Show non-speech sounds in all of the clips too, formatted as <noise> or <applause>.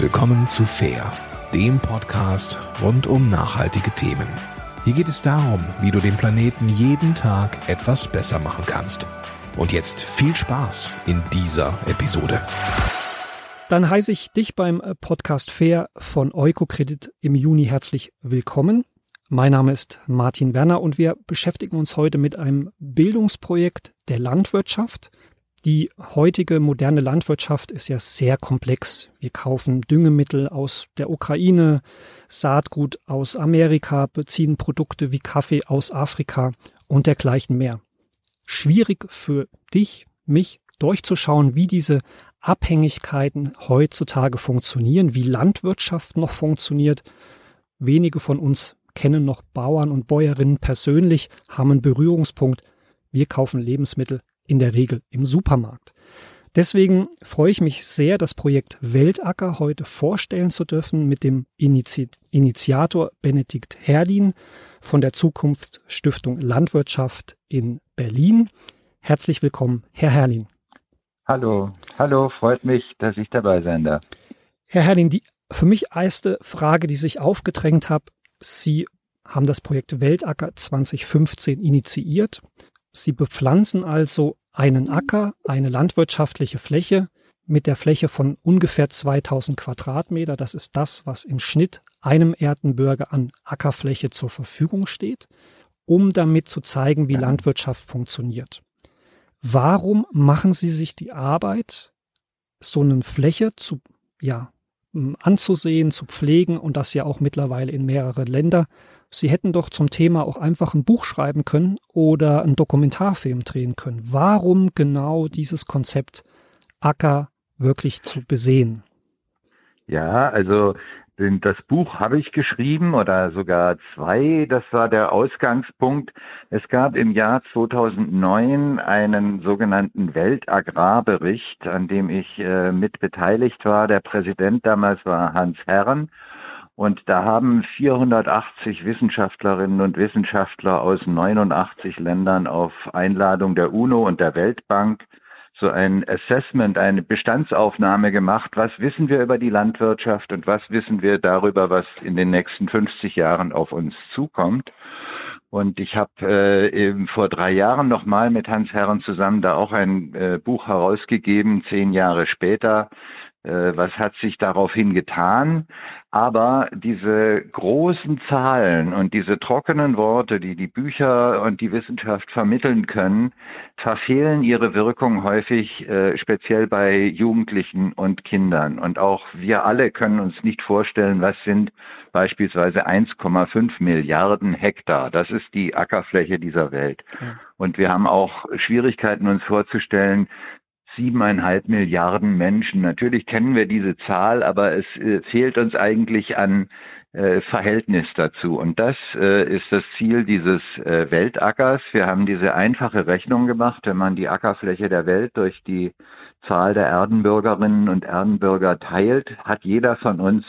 Willkommen zu Fair, dem Podcast rund um nachhaltige Themen. Hier geht es darum, wie du den Planeten jeden Tag etwas besser machen kannst. Und jetzt viel Spaß in dieser Episode. Dann heiße ich dich beim Podcast Fair von Eukokredit im Juni herzlich willkommen. Mein Name ist Martin Werner und wir beschäftigen uns heute mit einem Bildungsprojekt der Landwirtschaft. Die heutige moderne Landwirtschaft ist ja sehr komplex. Wir kaufen Düngemittel aus der Ukraine, Saatgut aus Amerika, beziehen Produkte wie Kaffee aus Afrika und dergleichen mehr. Schwierig für dich, mich durchzuschauen, wie diese Abhängigkeiten heutzutage funktionieren, wie Landwirtschaft noch funktioniert. Wenige von uns kennen noch Bauern und Bäuerinnen persönlich, haben einen Berührungspunkt. Wir kaufen Lebensmittel in der Regel im Supermarkt. Deswegen freue ich mich sehr, das Projekt Weltacker heute vorstellen zu dürfen mit dem Initi Initiator Benedikt Herrlin von der Zukunftsstiftung Landwirtschaft in Berlin. Herzlich willkommen, Herr Herrlin. Hallo, hallo, freut mich, dass ich dabei sein darf. Herr Herrlin, die für mich erste Frage, die sich aufgedrängt hat, Sie haben das Projekt Weltacker 2015 initiiert. Sie bepflanzen also einen Acker, eine landwirtschaftliche Fläche mit der Fläche von ungefähr 2000 Quadratmeter. Das ist das, was im Schnitt einem Erdenbürger an Ackerfläche zur Verfügung steht, um damit zu zeigen, wie Landwirtschaft funktioniert. Warum machen Sie sich die Arbeit, so eine Fläche zu, ja, anzusehen, zu pflegen und das ja auch mittlerweile in mehrere Länder Sie hätten doch zum Thema auch einfach ein Buch schreiben können oder einen Dokumentarfilm drehen können. Warum genau dieses Konzept Acker wirklich zu besehen? Ja, also das Buch habe ich geschrieben oder sogar zwei. Das war der Ausgangspunkt. Es gab im Jahr 2009 einen sogenannten Weltagrarbericht, an dem ich äh, mit beteiligt war. Der Präsident damals war Hans Herren. Und da haben 480 Wissenschaftlerinnen und Wissenschaftler aus 89 Ländern auf Einladung der UNO und der Weltbank so ein Assessment, eine Bestandsaufnahme gemacht. Was wissen wir über die Landwirtschaft und was wissen wir darüber, was in den nächsten 50 Jahren auf uns zukommt? Und ich habe äh, eben vor drei Jahren nochmal mit Hans Herren zusammen da auch ein äh, Buch herausgegeben, zehn Jahre später, was hat sich daraufhin getan. Aber diese großen Zahlen und diese trockenen Worte, die die Bücher und die Wissenschaft vermitteln können, verfehlen ihre Wirkung häufig, äh, speziell bei Jugendlichen und Kindern. Und auch wir alle können uns nicht vorstellen, was sind beispielsweise 1,5 Milliarden Hektar. Das ist die Ackerfläche dieser Welt. Und wir haben auch Schwierigkeiten, uns vorzustellen, siebeneinhalb Milliarden Menschen. Natürlich kennen wir diese Zahl, aber es äh, fehlt uns eigentlich an äh, Verhältnis dazu. Und das äh, ist das Ziel dieses äh, Weltackers. Wir haben diese einfache Rechnung gemacht. Wenn man die Ackerfläche der Welt durch die Zahl der Erdenbürgerinnen und Erdenbürger teilt, hat jeder von uns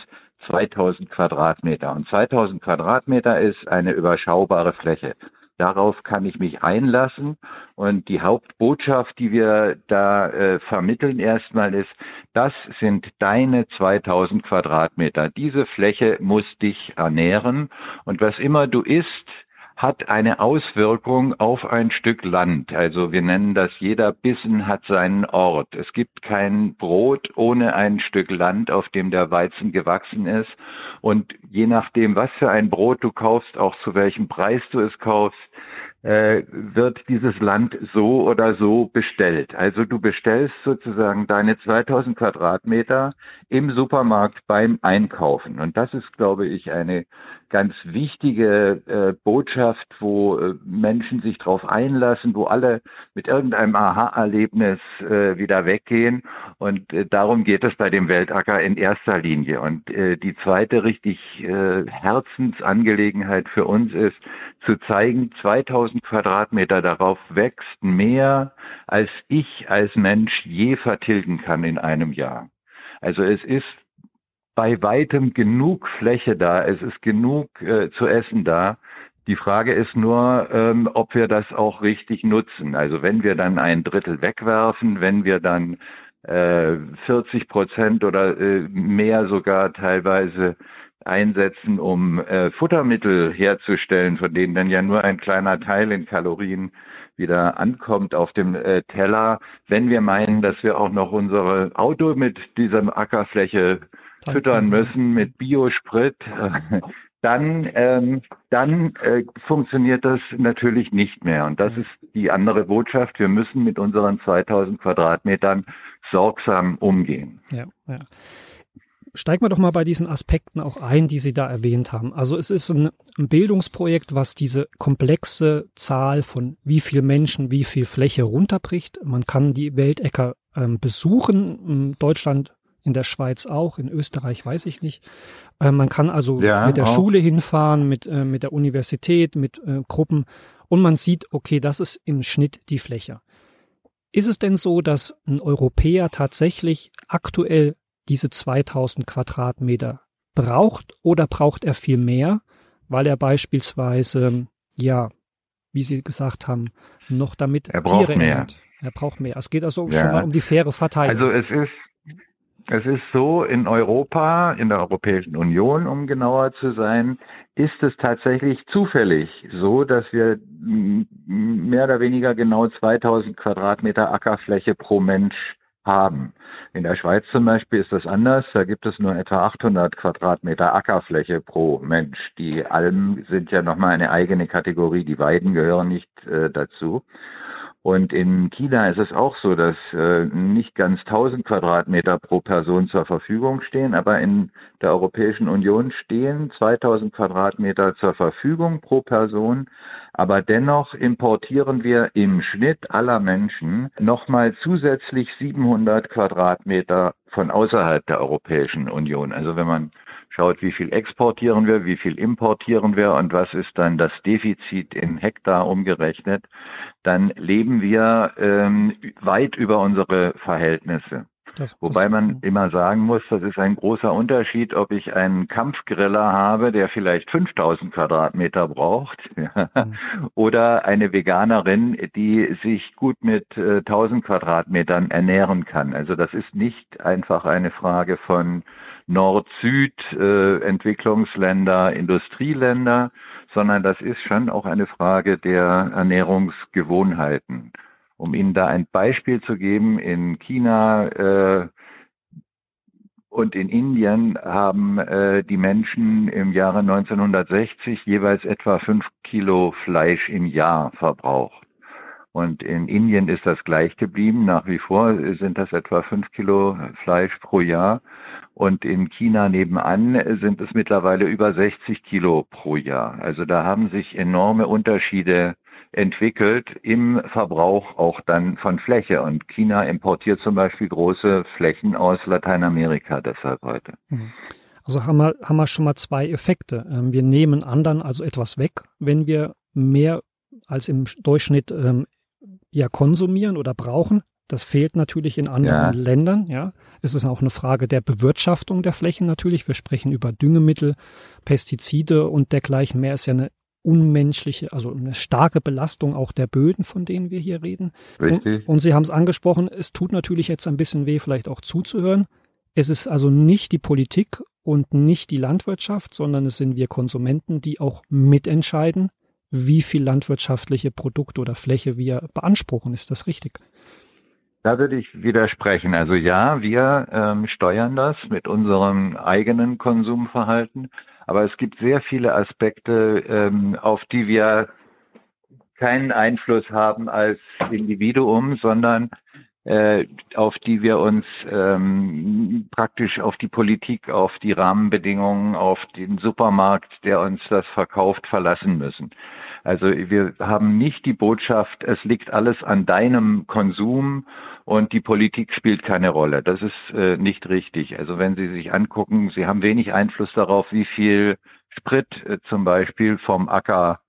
2000 Quadratmeter. Und 2000 Quadratmeter ist eine überschaubare Fläche. Darauf kann ich mich einlassen. Und die Hauptbotschaft, die wir da äh, vermitteln erstmal ist, das sind deine 2000 Quadratmeter. Diese Fläche muss dich ernähren. Und was immer du isst, hat eine Auswirkung auf ein Stück Land. Also wir nennen das, jeder Bissen hat seinen Ort. Es gibt kein Brot ohne ein Stück Land, auf dem der Weizen gewachsen ist. Und je nachdem, was für ein Brot du kaufst, auch zu welchem Preis du es kaufst, äh, wird dieses Land so oder so bestellt. Also du bestellst sozusagen deine 2000 Quadratmeter im Supermarkt beim Einkaufen. Und das ist, glaube ich, eine ganz wichtige äh, Botschaft, wo äh, Menschen sich darauf einlassen, wo alle mit irgendeinem Aha-Erlebnis äh, wieder weggehen. Und äh, darum geht es bei dem Weltacker in erster Linie. Und äh, die zweite richtig äh, Herzensangelegenheit für uns ist, zu zeigen, 2000 Quadratmeter darauf wächst mehr, als ich als Mensch je vertilgen kann in einem Jahr. Also es ist bei weitem genug Fläche da, es ist genug äh, zu essen da. Die Frage ist nur, ähm, ob wir das auch richtig nutzen. Also wenn wir dann ein Drittel wegwerfen, wenn wir dann äh, 40 Prozent oder äh, mehr sogar teilweise einsetzen, um äh, Futtermittel herzustellen, von denen dann ja nur ein kleiner Teil in Kalorien wieder ankommt auf dem äh, Teller. Wenn wir meinen, dass wir auch noch unsere Auto mit dieser Ackerfläche füttern müssen, mit Biosprit, äh, <laughs> dann, ähm, dann äh, funktioniert das natürlich nicht mehr. Und das ist die andere Botschaft. Wir müssen mit unseren 2000 Quadratmetern sorgsam umgehen. Ja, ja steigen wir doch mal bei diesen Aspekten auch ein, die Sie da erwähnt haben. Also es ist ein, ein Bildungsprojekt, was diese komplexe Zahl von wie viel Menschen, wie viel Fläche runterbricht. Man kann die Weltäcker ähm, besuchen, in Deutschland, in der Schweiz auch, in Österreich weiß ich nicht. Äh, man kann also ja, mit der auch. Schule hinfahren, mit, äh, mit der Universität, mit äh, Gruppen und man sieht, okay, das ist im Schnitt die Fläche. Ist es denn so, dass ein Europäer tatsächlich aktuell diese 2000 Quadratmeter braucht oder braucht er viel mehr, weil er beispielsweise, ja, wie Sie gesagt haben, noch damit er Tiere mehr. Ändert. Er braucht mehr. Es geht also ja. schon mal um die faire Verteilung. Also es ist es ist so, in Europa, in der Europäischen Union, um genauer zu sein, ist es tatsächlich zufällig so, dass wir mehr oder weniger genau 2000 Quadratmeter Ackerfläche pro Mensch haben. In der Schweiz zum Beispiel ist das anders. Da gibt es nur etwa 800 Quadratmeter Ackerfläche pro Mensch. Die Almen sind ja nochmal eine eigene Kategorie. Die Weiden gehören nicht äh, dazu. Und in China ist es auch so, dass äh, nicht ganz 1000 Quadratmeter pro Person zur Verfügung stehen, aber in der Europäischen Union stehen 2000 Quadratmeter zur Verfügung pro Person. Aber dennoch importieren wir im Schnitt aller Menschen nochmal zusätzlich 700 Quadratmeter von außerhalb der Europäischen Union. Also wenn man schaut, wie viel exportieren wir, wie viel importieren wir und was ist dann das Defizit in Hektar umgerechnet, dann leben wir ähm, weit über unsere Verhältnisse. Das, Wobei das, man immer sagen muss, das ist ein großer Unterschied, ob ich einen Kampfgriller habe, der vielleicht 5000 Quadratmeter braucht, <laughs> mhm. oder eine Veganerin, die sich gut mit äh, 1000 Quadratmetern ernähren kann. Also das ist nicht einfach eine Frage von Nord-Süd, äh, Entwicklungsländer, Industrieländer, sondern das ist schon auch eine Frage der Ernährungsgewohnheiten. Um Ihnen da ein Beispiel zu geben, in China äh, und in Indien haben äh, die Menschen im Jahre 1960 jeweils etwa fünf Kilo Fleisch im Jahr verbraucht. Und in Indien ist das gleich geblieben. Nach wie vor sind das etwa fünf Kilo Fleisch pro Jahr. Und in China nebenan sind es mittlerweile über 60 Kilo pro Jahr. Also da haben sich enorme Unterschiede entwickelt im Verbrauch auch dann von Fläche. Und China importiert zum Beispiel große Flächen aus Lateinamerika deshalb heute. Mhm. Also haben wir, haben wir schon mal zwei Effekte. Ähm, wir nehmen anderen also etwas weg, wenn wir mehr als im Durchschnitt ähm, ja konsumieren oder brauchen. Das fehlt natürlich in anderen ja. Ländern. Ja, es ist auch eine Frage der Bewirtschaftung der Flächen natürlich. Wir sprechen über Düngemittel, Pestizide und dergleichen mehr. Ist ja eine unmenschliche, also eine starke Belastung auch der Böden, von denen wir hier reden. Richtig. Und, und Sie haben es angesprochen, es tut natürlich jetzt ein bisschen weh, vielleicht auch zuzuhören. Es ist also nicht die Politik und nicht die Landwirtschaft, sondern es sind wir Konsumenten, die auch mitentscheiden, wie viel landwirtschaftliche Produkte oder Fläche wir beanspruchen. Ist das richtig? Da würde ich widersprechen. Also ja, wir ähm, steuern das mit unserem eigenen Konsumverhalten, aber es gibt sehr viele Aspekte, ähm, auf die wir keinen Einfluss haben als Individuum, sondern äh, auf die wir uns ähm, praktisch auf die Politik, auf die Rahmenbedingungen, auf den Supermarkt, der uns das verkauft, verlassen müssen. Also wir haben nicht die Botschaft, es liegt alles an deinem Konsum und die Politik spielt keine Rolle. Das ist äh, nicht richtig. Also wenn Sie sich angucken, Sie haben wenig Einfluss darauf, wie viel Sprit äh, zum Beispiel vom Acker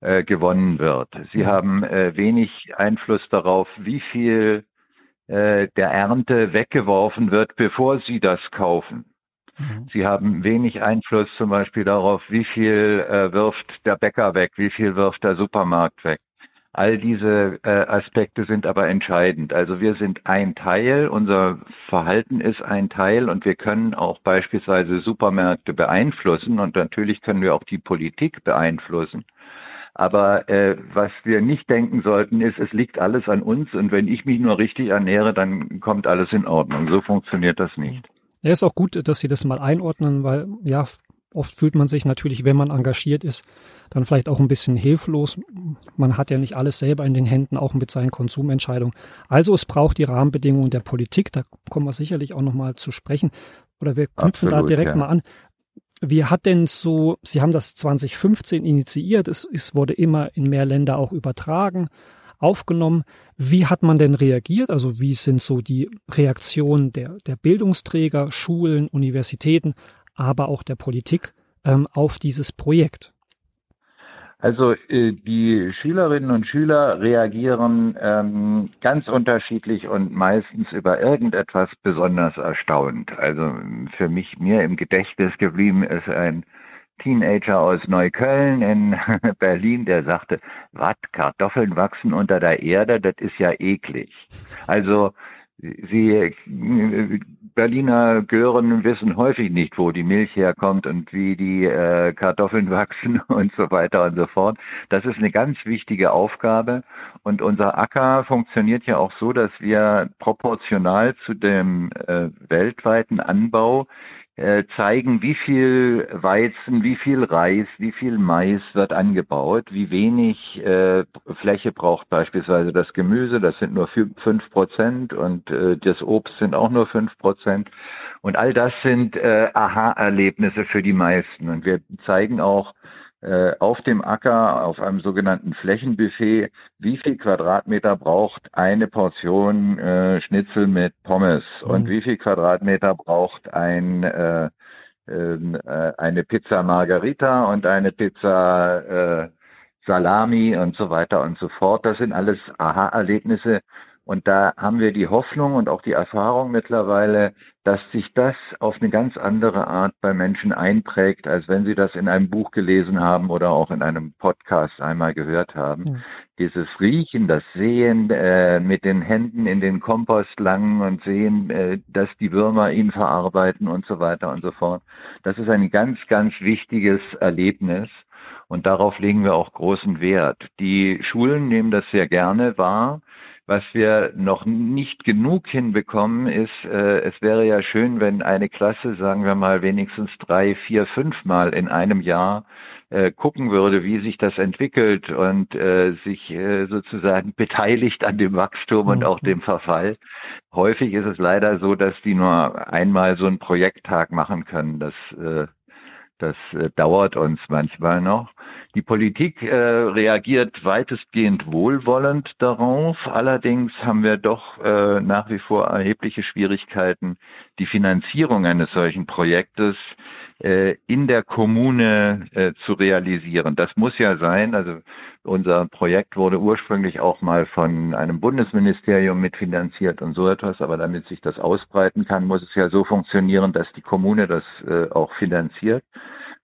äh, gewonnen wird. Sie haben äh, wenig Einfluss darauf, wie viel äh, der Ernte weggeworfen wird, bevor Sie das kaufen. Mhm. Sie haben wenig Einfluss zum Beispiel darauf, wie viel äh, wirft der Bäcker weg, wie viel wirft der Supermarkt weg. All diese äh, Aspekte sind aber entscheidend. Also wir sind ein Teil, unser Verhalten ist ein Teil und wir können auch beispielsweise Supermärkte beeinflussen und natürlich können wir auch die Politik beeinflussen. Aber äh, was wir nicht denken sollten, ist, es liegt alles an uns und wenn ich mich nur richtig ernähre, dann kommt alles in Ordnung. So funktioniert das nicht. Ja, ist auch gut, dass Sie das mal einordnen, weil ja, oft fühlt man sich natürlich, wenn man engagiert ist, dann vielleicht auch ein bisschen hilflos. Man hat ja nicht alles selber in den Händen, auch mit seinen Konsumentscheidungen. Also es braucht die Rahmenbedingungen der Politik, da kommen wir sicherlich auch nochmal zu sprechen. Oder wir knüpfen Absolut, da direkt ja. mal an. Wie hat denn so, Sie haben das 2015 initiiert, es, es wurde immer in mehr Länder auch übertragen, aufgenommen. Wie hat man denn reagiert? Also wie sind so die Reaktionen der, der Bildungsträger, Schulen, Universitäten, aber auch der Politik ähm, auf dieses Projekt? Also äh, die Schülerinnen und Schüler reagieren ähm, ganz unterschiedlich und meistens über irgendetwas besonders erstaunt. Also für mich mir im Gedächtnis geblieben ist ein Teenager aus Neukölln in <laughs> Berlin, der sagte, was, Kartoffeln wachsen unter der Erde, das ist ja eklig. Also Sie Berliner Gören wissen häufig nicht, wo die Milch herkommt und wie die äh, Kartoffeln <laughs> wachsen und so weiter und so fort. Das ist eine ganz wichtige Aufgabe. Und unser Acker funktioniert ja auch so, dass wir proportional zu dem äh, weltweiten Anbau äh, zeigen, wie viel Weizen, wie viel Reis, wie viel Mais wird angebaut, wie wenig äh, Fläche braucht beispielsweise das Gemüse, das sind nur fünf Prozent und äh, das Obst sind auch nur fünf Prozent. Und all das sind äh, Aha-Erlebnisse für die meisten. Und wir zeigen auch, auf dem Acker, auf einem sogenannten Flächenbuffet, wie viel Quadratmeter braucht eine Portion äh, Schnitzel mit Pommes mhm. und wie viel Quadratmeter braucht ein äh, ähm, äh, eine Pizza Margarita und eine Pizza äh, Salami und so weiter und so fort. Das sind alles Aha-Erlebnisse, und da haben wir die Hoffnung und auch die Erfahrung mittlerweile, dass sich das auf eine ganz andere Art bei Menschen einprägt, als wenn sie das in einem Buch gelesen haben oder auch in einem Podcast einmal gehört haben. Ja. Dieses Riechen, das Sehen, äh, mit den Händen in den Kompost langen und sehen, äh, dass die Würmer ihn verarbeiten und so weiter und so fort. Das ist ein ganz, ganz wichtiges Erlebnis. Und darauf legen wir auch großen Wert. Die Schulen nehmen das sehr gerne wahr. Was wir noch nicht genug hinbekommen, ist, äh, es wäre ja schön, wenn eine Klasse, sagen wir mal, wenigstens drei, vier, fünf Mal in einem Jahr äh, gucken würde, wie sich das entwickelt und äh, sich äh, sozusagen <laughs> beteiligt an dem Wachstum und auch dem Verfall. Häufig ist es leider so, dass die nur einmal so einen Projekttag machen können. Das äh, das äh, dauert uns manchmal noch. Die Politik äh, reagiert weitestgehend wohlwollend darauf. Allerdings haben wir doch äh, nach wie vor erhebliche Schwierigkeiten, die Finanzierung eines solchen Projektes äh, in der Kommune äh, zu realisieren. Das muss ja sein. Also unser Projekt wurde ursprünglich auch mal von einem Bundesministerium mitfinanziert und so etwas. Aber damit sich das ausbreiten kann, muss es ja so funktionieren, dass die Kommune das äh, auch finanziert,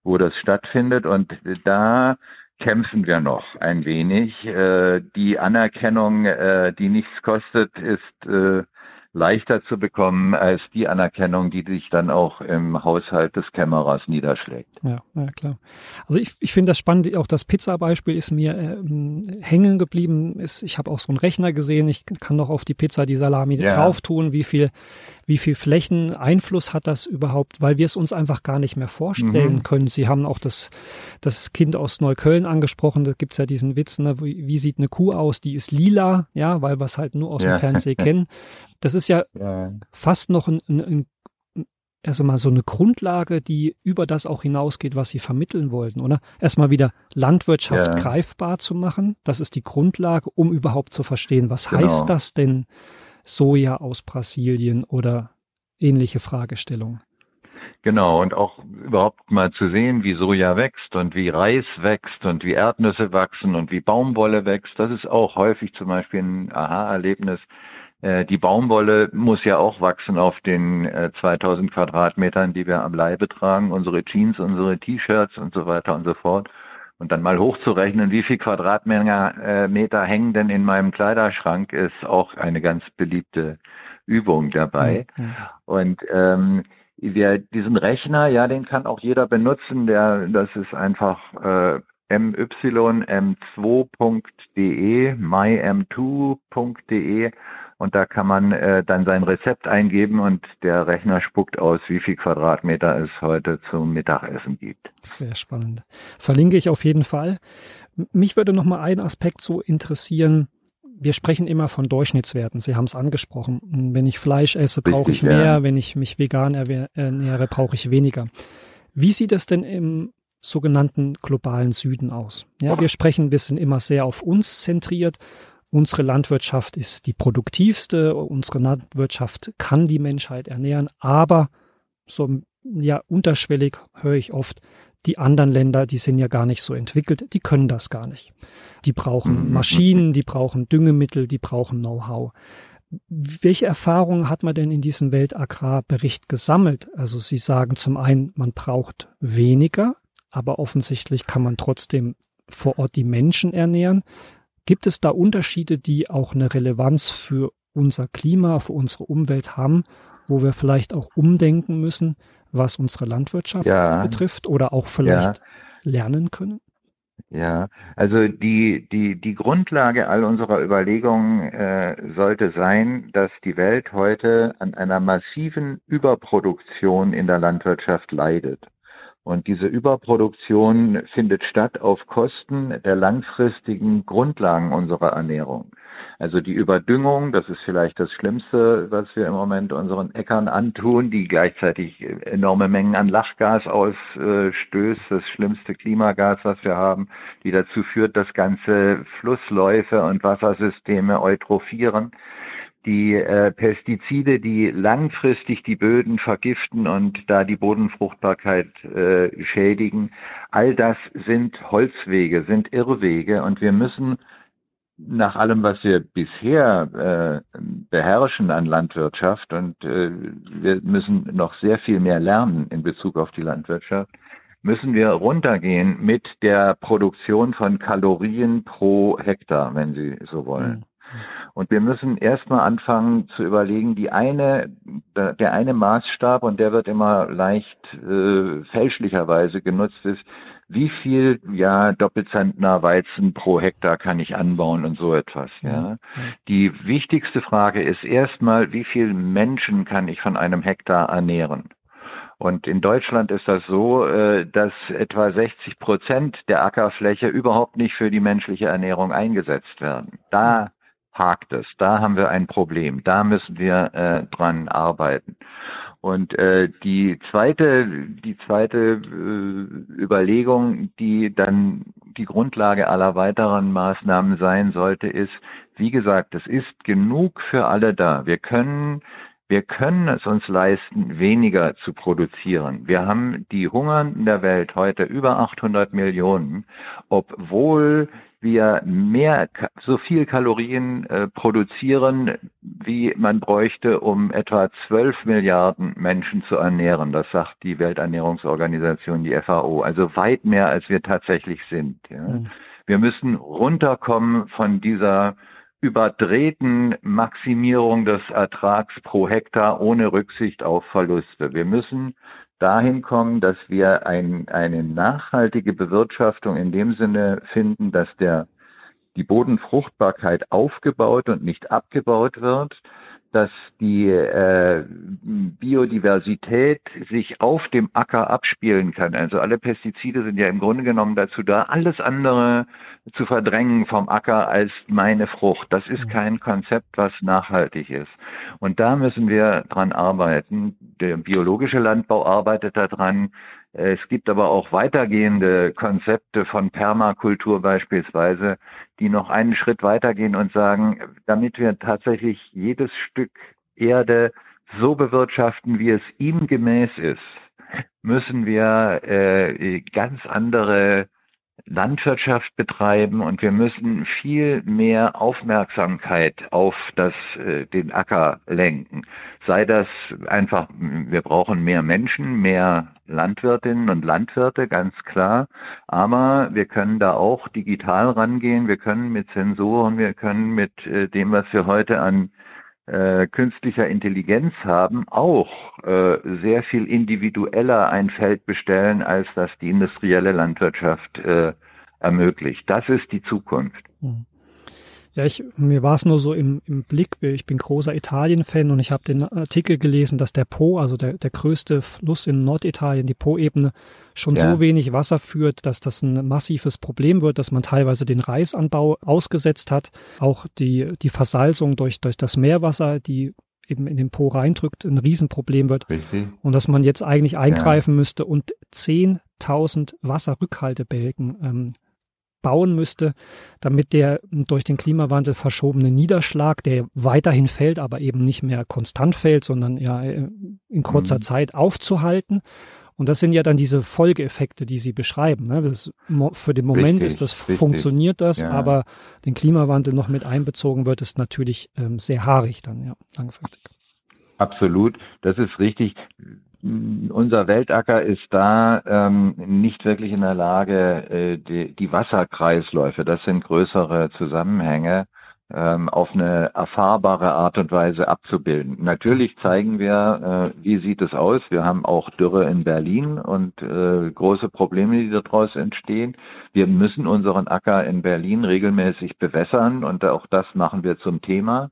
wo das stattfindet. Und da kämpfen wir noch ein wenig. Äh, die Anerkennung, äh, die nichts kostet, ist äh, leichter zu bekommen als die Anerkennung, die sich dann auch im Haushalt des Kämmerers niederschlägt. Ja, ja klar. Also ich, ich finde das spannend, auch das Pizza-Beispiel ist mir äh, hängen geblieben. Ist, ich habe auch so einen Rechner gesehen, ich kann noch auf die Pizza die Salami ja. drauf tun, wie viel, wie viel Flächeneinfluss hat das überhaupt, weil wir es uns einfach gar nicht mehr vorstellen mhm. können. Sie haben auch das, das Kind aus Neukölln angesprochen, da gibt's ja diesen Witz, ne, wie, wie sieht eine Kuh aus, die ist lila, ja, weil wir es halt nur aus ja. dem Fernsehen <laughs> kennen. Das ist ja, ja. fast noch ein, ein, ein also mal so eine Grundlage, die über das auch hinausgeht, was sie vermitteln wollten, oder? Erstmal wieder Landwirtschaft ja. greifbar zu machen. Das ist die Grundlage, um überhaupt zu verstehen, was genau. heißt das denn Soja aus Brasilien oder ähnliche Fragestellungen. Genau, und auch überhaupt mal zu sehen, wie Soja wächst und wie Reis wächst und wie Erdnüsse wachsen und wie Baumwolle wächst. Das ist auch häufig zum Beispiel ein Aha-Erlebnis, äh, die Baumwolle muss ja auch wachsen auf den 2000 äh, Quadratmetern, die wir am Leibe tragen, unsere Jeans, unsere T-Shirts und so weiter und so fort. Und dann mal hochzurechnen, wie viel Quadratmeter äh, hängen denn in meinem Kleiderschrank, ist auch eine ganz beliebte Übung dabei. Mhm. Und ähm, wir, diesen Rechner, ja, den kann auch jeder benutzen. Der, das ist einfach äh, mym2.de, mym2.de und da kann man äh, dann sein Rezept eingeben und der Rechner spuckt aus, wie viel Quadratmeter es heute zum Mittagessen gibt. Sehr spannend. Verlinke ich auf jeden Fall. Mich würde noch mal ein Aspekt so interessieren. Wir sprechen immer von Durchschnittswerten. Sie haben es angesprochen. Wenn ich Fleisch esse, brauche ich mehr. Ja. Wenn ich mich vegan ernähre, brauche ich weniger. Wie sieht es denn im sogenannten globalen Süden aus? Ja, wir sprechen, wir sind immer sehr auf uns zentriert unsere Landwirtschaft ist die produktivste, unsere Landwirtschaft kann die Menschheit ernähren, aber so ja unterschwellig höre ich oft, die anderen Länder, die sind ja gar nicht so entwickelt, die können das gar nicht. Die brauchen mhm. Maschinen, die brauchen Düngemittel, die brauchen Know-how. Welche Erfahrungen hat man denn in diesem Weltagrarbericht gesammelt? Also Sie sagen zum einen, man braucht weniger, aber offensichtlich kann man trotzdem vor Ort die Menschen ernähren. Gibt es da Unterschiede, die auch eine Relevanz für unser Klima, für unsere Umwelt haben, wo wir vielleicht auch umdenken müssen, was unsere Landwirtschaft ja. betrifft oder auch vielleicht ja. lernen können? Ja, also die, die, die Grundlage all unserer Überlegungen äh, sollte sein, dass die Welt heute an einer massiven Überproduktion in der Landwirtschaft leidet. Und diese Überproduktion findet statt auf Kosten der langfristigen Grundlagen unserer Ernährung. Also die Überdüngung, das ist vielleicht das Schlimmste, was wir im Moment unseren Äckern antun, die gleichzeitig enorme Mengen an Lachgas ausstößt, das schlimmste Klimagas, was wir haben, die dazu führt, dass ganze Flussläufe und Wassersysteme eutrophieren die äh, Pestizide, die langfristig die Böden vergiften und da die Bodenfruchtbarkeit äh, schädigen, all das sind Holzwege, sind Irrwege und wir müssen nach allem, was wir bisher äh, beherrschen an Landwirtschaft und äh, wir müssen noch sehr viel mehr lernen in Bezug auf die Landwirtschaft, müssen wir runtergehen mit der Produktion von Kalorien pro Hektar, wenn Sie so wollen. Mhm. Und wir müssen erstmal anfangen zu überlegen, die eine, der eine Maßstab, und der wird immer leicht äh, fälschlicherweise genutzt, ist, wie viel ja Doppelzentner Weizen pro Hektar kann ich anbauen und so etwas. Ja. Die wichtigste Frage ist erstmal, wie viel Menschen kann ich von einem Hektar ernähren? Und in Deutschland ist das so, äh, dass etwa 60 Prozent der Ackerfläche überhaupt nicht für die menschliche Ernährung eingesetzt werden. Da hakt es. Da haben wir ein Problem. Da müssen wir äh, dran arbeiten. Und äh, die zweite, die zweite äh, Überlegung, die dann die Grundlage aller weiteren Maßnahmen sein sollte, ist, wie gesagt, es ist genug für alle da. Wir können wir können es uns leisten, weniger zu produzieren. Wir haben die Hungernden der Welt heute über 800 Millionen, obwohl wir mehr, so viel Kalorien äh, produzieren, wie man bräuchte, um etwa 12 Milliarden Menschen zu ernähren. Das sagt die Welternährungsorganisation, die FAO. Also weit mehr, als wir tatsächlich sind. Ja. Mhm. Wir müssen runterkommen von dieser überdrehten Maximierung des Ertrags pro Hektar ohne Rücksicht auf Verluste. Wir müssen dahin kommen, dass wir ein, eine nachhaltige Bewirtschaftung in dem Sinne finden, dass der, die Bodenfruchtbarkeit aufgebaut und nicht abgebaut wird, dass die äh, Biodiversität sich auf dem Acker abspielen kann. Also alle Pestizide sind ja im Grunde genommen dazu da, alles andere zu verdrängen vom Acker als meine Frucht. Das ist kein Konzept, was nachhaltig ist. Und da müssen wir dran arbeiten. Der biologische Landbau arbeitet daran. Es gibt aber auch weitergehende Konzepte von Permakultur beispielsweise, die noch einen Schritt weitergehen und sagen, damit wir tatsächlich jedes Stück Erde so bewirtschaften, wie es ihm gemäß ist, müssen wir äh, ganz andere Landwirtschaft betreiben und wir müssen viel mehr Aufmerksamkeit auf das, äh, den Acker lenken. Sei das einfach, wir brauchen mehr Menschen, mehr Landwirtinnen und Landwirte, ganz klar. Aber wir können da auch digital rangehen. Wir können mit Sensoren, wir können mit äh, dem, was wir heute an äh, künstlicher Intelligenz haben, auch äh, sehr viel individueller ein Feld bestellen, als das die industrielle Landwirtschaft äh, ermöglicht. Das ist die Zukunft. Mhm. Ja, ich, mir war es nur so im, im Blick, ich bin großer Italien-Fan und ich habe den Artikel gelesen, dass der Po, also der, der größte Fluss in Norditalien, die Po-Ebene, schon ja. so wenig Wasser führt, dass das ein massives Problem wird, dass man teilweise den Reisanbau ausgesetzt hat. Auch die, die Versalzung durch, durch das Meerwasser, die eben in den Po reindrückt, ein Riesenproblem wird. Richtig. Und dass man jetzt eigentlich eingreifen ja. müsste und 10.000 Wasserrückhaltebälgen ähm, bauen müsste, damit der durch den Klimawandel verschobene Niederschlag, der weiterhin fällt, aber eben nicht mehr konstant fällt, sondern ja in kurzer mhm. Zeit aufzuhalten. Und das sind ja dann diese Folgeeffekte, die Sie beschreiben. Ne? Das, für den Moment richtig, ist das, richtig. funktioniert das, ja. aber den Klimawandel noch mit einbezogen wird, ist natürlich ähm, sehr haarig dann, ja, langfristig. Absolut, das ist richtig unser Weltacker ist da ähm, nicht wirklich in der Lage, äh, die, die Wasserkreisläufe, das sind größere Zusammenhänge, ähm, auf eine erfahrbare Art und Weise abzubilden. Natürlich zeigen wir, äh, wie sieht es aus. Wir haben auch Dürre in Berlin und äh, große Probleme, die daraus entstehen. Wir müssen unseren Acker in Berlin regelmäßig bewässern und auch das machen wir zum Thema.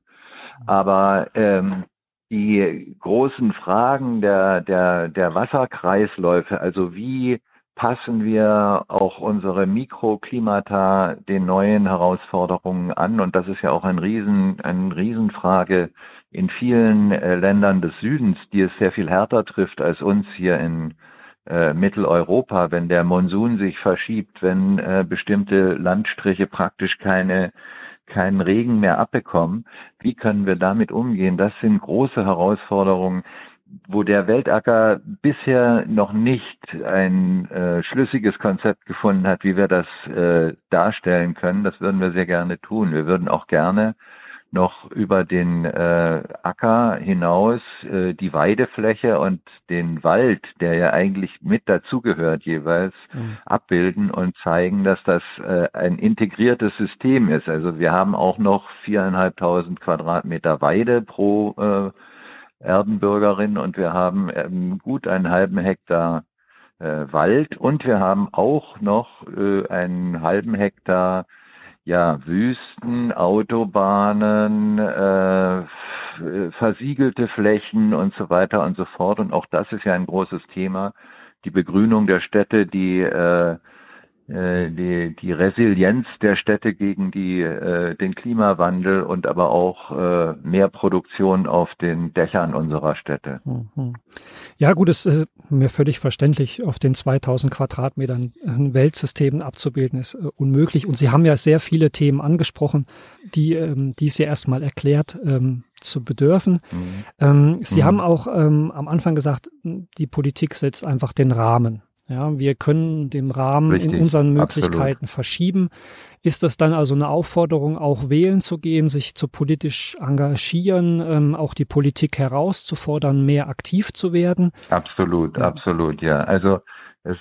Aber ähm, die großen Fragen der, der, der Wasserkreisläufe, also wie passen wir auch unsere Mikroklimata den neuen Herausforderungen an? Und das ist ja auch ein Riesen, eine Riesenfrage in vielen äh, Ländern des Südens, die es sehr viel härter trifft als uns hier in äh, Mitteleuropa, wenn der Monsun sich verschiebt, wenn äh, bestimmte Landstriche praktisch keine keinen Regen mehr abbekommen. Wie können wir damit umgehen? Das sind große Herausforderungen, wo der Weltacker bisher noch nicht ein äh, schlüssiges Konzept gefunden hat, wie wir das äh, darstellen können. Das würden wir sehr gerne tun. Wir würden auch gerne noch über den äh, Acker hinaus äh, die Weidefläche und den Wald, der ja eigentlich mit dazugehört jeweils, mhm. abbilden und zeigen, dass das äh, ein integriertes System ist. Also wir haben auch noch viereinhalbtausend Quadratmeter Weide pro äh, Erdenbürgerin und wir haben ähm, gut einen halben Hektar äh, Wald und wir haben auch noch äh, einen halben Hektar ja, Wüsten, Autobahnen, äh, versiegelte Flächen und so weiter und so fort. Und auch das ist ja ein großes Thema. Die Begrünung der Städte, die äh, die, die Resilienz der Städte gegen die, äh, den Klimawandel und aber auch äh, mehr Produktion auf den Dächern unserer Städte. Mhm. Ja gut, es ist mir völlig verständlich, auf den 2000 Quadratmetern ein Weltsystem abzubilden, ist äh, unmöglich. Und Sie haben ja sehr viele Themen angesprochen, die, ähm, die es ja erstmal erklärt ähm, zu bedürfen. Mhm. Ähm, Sie mhm. haben auch ähm, am Anfang gesagt, die Politik setzt einfach den Rahmen. Ja, wir können den Rahmen Richtig, in unseren Möglichkeiten absolut. verschieben. Ist das dann also eine Aufforderung, auch wählen zu gehen, sich zu politisch engagieren, ähm, auch die Politik herauszufordern, mehr aktiv zu werden? Absolut, ja. absolut, ja. Also es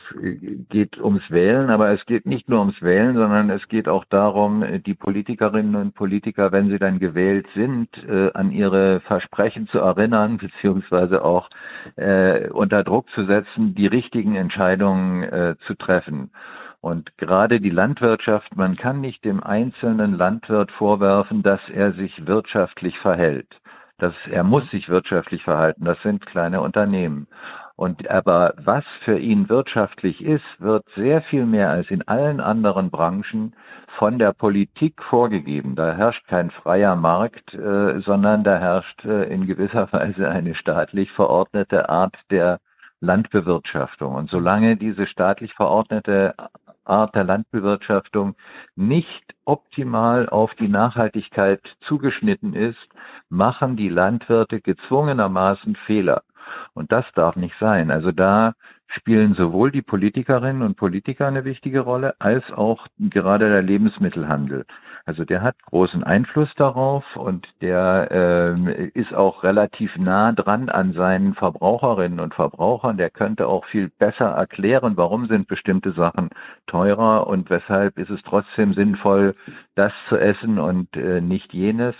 geht ums Wählen, aber es geht nicht nur ums Wählen, sondern es geht auch darum, die Politikerinnen und Politiker, wenn sie dann gewählt sind, äh, an ihre Versprechen zu erinnern, <laughs> beziehungsweise auch äh, unter Druck zu setzen, die richtigen Entscheidungen äh, zu treffen. Und gerade die Landwirtschaft, man kann nicht dem einzelnen Landwirt vorwerfen, dass er sich wirtschaftlich verhält. Das, er muss sich wirtschaftlich verhalten. Das sind kleine Unternehmen. Und aber was für ihn wirtschaftlich ist, wird sehr viel mehr als in allen anderen Branchen von der Politik vorgegeben. Da herrscht kein freier Markt, äh, sondern da herrscht äh, in gewisser <laughs> Weise eine staatlich verordnete Art der Landbewirtschaftung. Und solange diese staatlich verordnete Art der Landbewirtschaftung nicht optimal auf die Nachhaltigkeit zugeschnitten ist, machen die Landwirte gezwungenermaßen Fehler. Und das darf nicht sein. Also da spielen sowohl die Politikerinnen und Politiker eine wichtige Rolle, als auch gerade der Lebensmittelhandel. Also der hat großen Einfluss darauf und der äh, ist auch relativ nah dran an seinen Verbraucherinnen und Verbrauchern. Der könnte auch viel besser erklären, warum sind bestimmte Sachen teurer und weshalb ist es trotzdem sinnvoll, das zu essen und äh, nicht jenes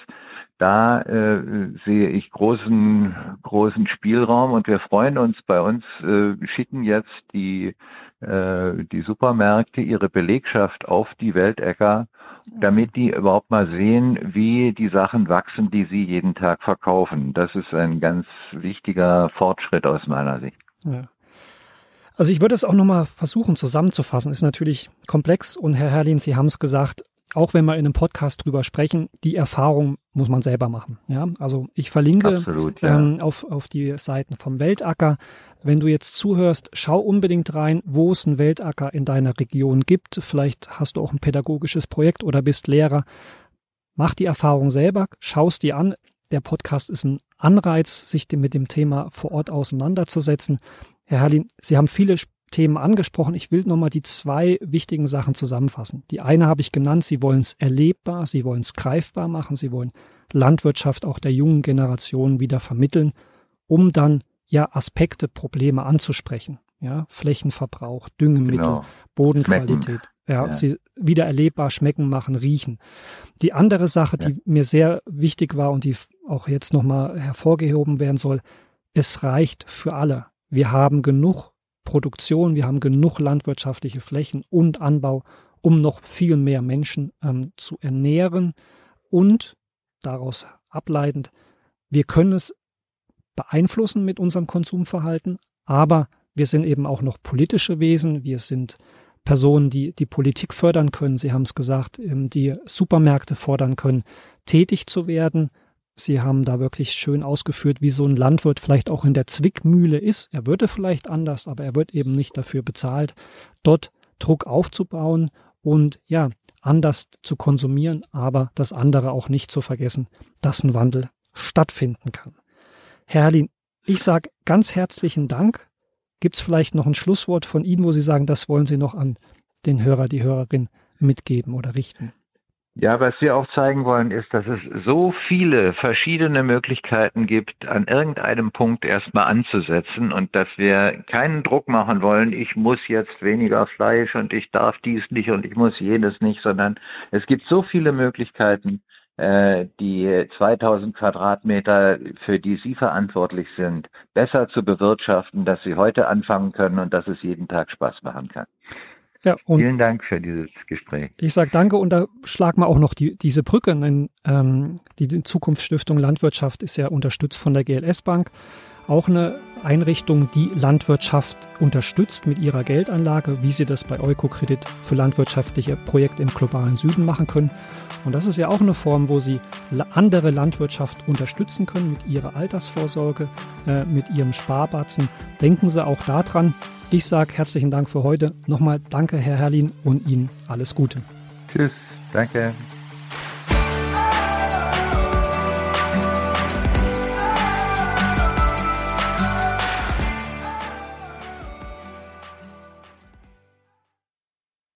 da äh, sehe ich großen, großen Spielraum und wir freuen uns. Bei uns äh, schicken jetzt die, äh, die Supermärkte ihre Belegschaft auf die Weltäcker, damit die überhaupt mal sehen, wie die Sachen wachsen, die sie jeden Tag verkaufen. Das ist ein ganz wichtiger Fortschritt aus meiner Sicht. Ja. Also ich würde es auch nochmal versuchen zusammenzufassen. Ist natürlich komplex und Herr Herrlin, Sie haben es gesagt, auch wenn wir in einem Podcast drüber sprechen, die Erfahrung muss man selber machen. Ja, also ich verlinke Absolut, ja. ähm, auf, auf die Seiten vom Weltacker. Wenn du jetzt zuhörst, schau unbedingt rein, wo es einen Weltacker in deiner Region gibt. Vielleicht hast du auch ein pädagogisches Projekt oder bist Lehrer. Mach die Erfahrung selber, schaust die an. Der Podcast ist ein Anreiz, sich mit dem Thema vor Ort auseinanderzusetzen. Herr Herrlin, Sie haben viele Themen angesprochen. Ich will nochmal die zwei wichtigen Sachen zusammenfassen. Die eine habe ich genannt, Sie wollen es erlebbar, Sie wollen es greifbar machen, Sie wollen Landwirtschaft auch der jungen Generation wieder vermitteln, um dann ja Aspekte, Probleme anzusprechen. Ja, Flächenverbrauch, Düngemittel, genau. Bodenqualität. Ja, ja, sie wieder erlebbar schmecken, machen, riechen. Die andere Sache, ja. die mir sehr wichtig war und die auch jetzt nochmal hervorgehoben werden soll, es reicht für alle. Wir haben genug Produktion, wir haben genug landwirtschaftliche Flächen und Anbau, um noch viel mehr Menschen ähm, zu ernähren. Und daraus ableitend, wir können es beeinflussen mit unserem Konsumverhalten, aber wir sind eben auch noch politische Wesen, wir sind Personen, die die Politik fördern können, Sie haben es gesagt, ähm, die Supermärkte fordern können, tätig zu werden, Sie haben da wirklich schön ausgeführt, wie so ein Landwirt vielleicht auch in der Zwickmühle ist. Er würde vielleicht anders, aber er wird eben nicht dafür bezahlt, dort Druck aufzubauen und ja, anders zu konsumieren, aber das andere auch nicht zu vergessen, dass ein Wandel stattfinden kann. Herr Herrlin, ich sage ganz herzlichen Dank. Gibt es vielleicht noch ein Schlusswort von Ihnen, wo Sie sagen, das wollen Sie noch an den Hörer, die Hörerin mitgeben oder richten? Ja, was wir auch zeigen wollen, ist, dass es so viele verschiedene Möglichkeiten gibt, an irgendeinem Punkt erstmal anzusetzen und dass wir keinen Druck machen wollen, ich muss jetzt weniger Fleisch und ich darf dies nicht und ich muss jenes nicht, sondern es gibt so viele Möglichkeiten, äh, die 2000 Quadratmeter, für die Sie verantwortlich sind, besser zu bewirtschaften, dass Sie heute anfangen können und dass es jeden Tag Spaß machen kann. Ja, Vielen Dank für dieses Gespräch. Ich sage danke und da schlagen wir auch noch die, diese Brücke. Denn, ähm, die Zukunftsstiftung Landwirtschaft ist ja unterstützt von der GLS Bank. Auch eine Einrichtung, die Landwirtschaft unterstützt mit ihrer Geldanlage, wie sie das bei Eukokredit für landwirtschaftliche Projekte im globalen Süden machen können. Und das ist ja auch eine Form, wo sie andere Landwirtschaft unterstützen können mit ihrer Altersvorsorge, äh, mit ihrem Sparbatzen. Denken Sie auch daran, ich sage herzlichen Dank für heute. Nochmal danke, Herr Herrlin, und Ihnen alles Gute. Tschüss, danke.